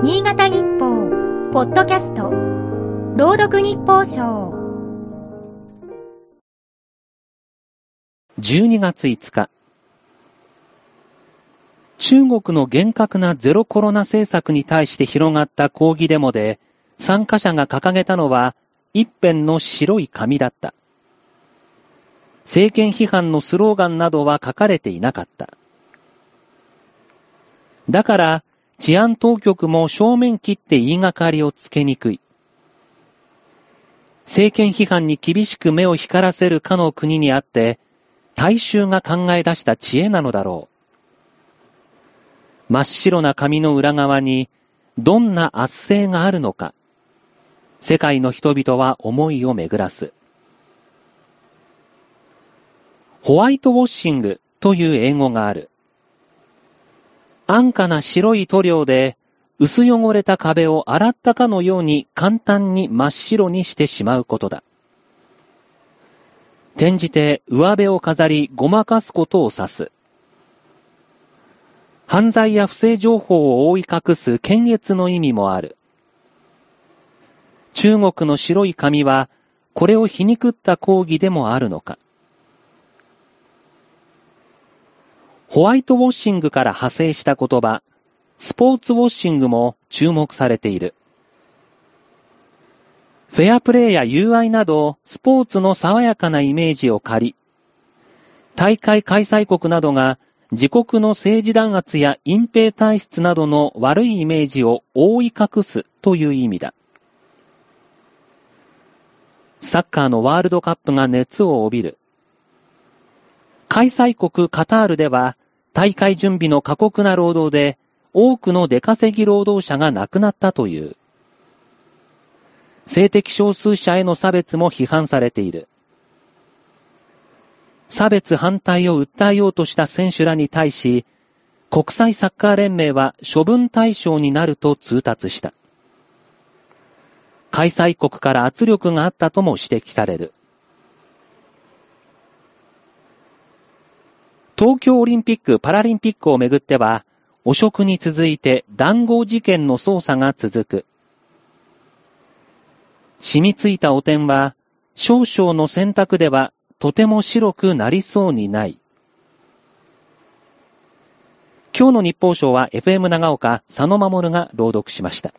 新潟日報、ポッドキャスト、朗読日報賞。12月5日。中国の厳格なゼロコロナ政策に対して広がった抗議デモで、参加者が掲げたのは一辺の白い紙だった。政権批判のスローガンなどは書かれていなかった。だから、治安当局も正面切って言いがかりをつけにくい。政権批判に厳しく目を光らせるかの国にあって、大衆が考え出した知恵なのだろう。真っ白な紙の裏側に、どんな圧政があるのか、世界の人々は思いを巡らす。ホワイトウォッシングという英語がある。安価な白い塗料で薄汚れた壁を洗ったかのように簡単に真っ白にしてしまうことだ。転じて上辺を飾りごまかすことを指す。犯罪や不正情報を覆い隠す検閲の意味もある。中国の白い紙はこれを皮肉った抗議でもあるのか。ホワイトウォッシングから派生した言葉、スポーツウォッシングも注目されている。フェアプレーや友愛など、スポーツの爽やかなイメージを借り、大会開催国などが自国の政治弾圧や隠蔽体質などの悪いイメージを覆い隠すという意味だ。サッカーのワールドカップが熱を帯びる。開催国カタールでは、大会準備の過酷な労働で、多くの出稼ぎ労働者が亡くなったという。性的少数者への差別も批判されている。差別反対を訴えようとした選手らに対し、国際サッカー連盟は処分対象になると通達した。開催国から圧力があったとも指摘される。東京オリンピック・パラリンピックをめぐっては、汚職に続いて談合事件の捜査が続く。染みついた汚点は、少々の選択ではとても白くなりそうにない。今日の日報賞は FM 長岡佐野守が朗読しました。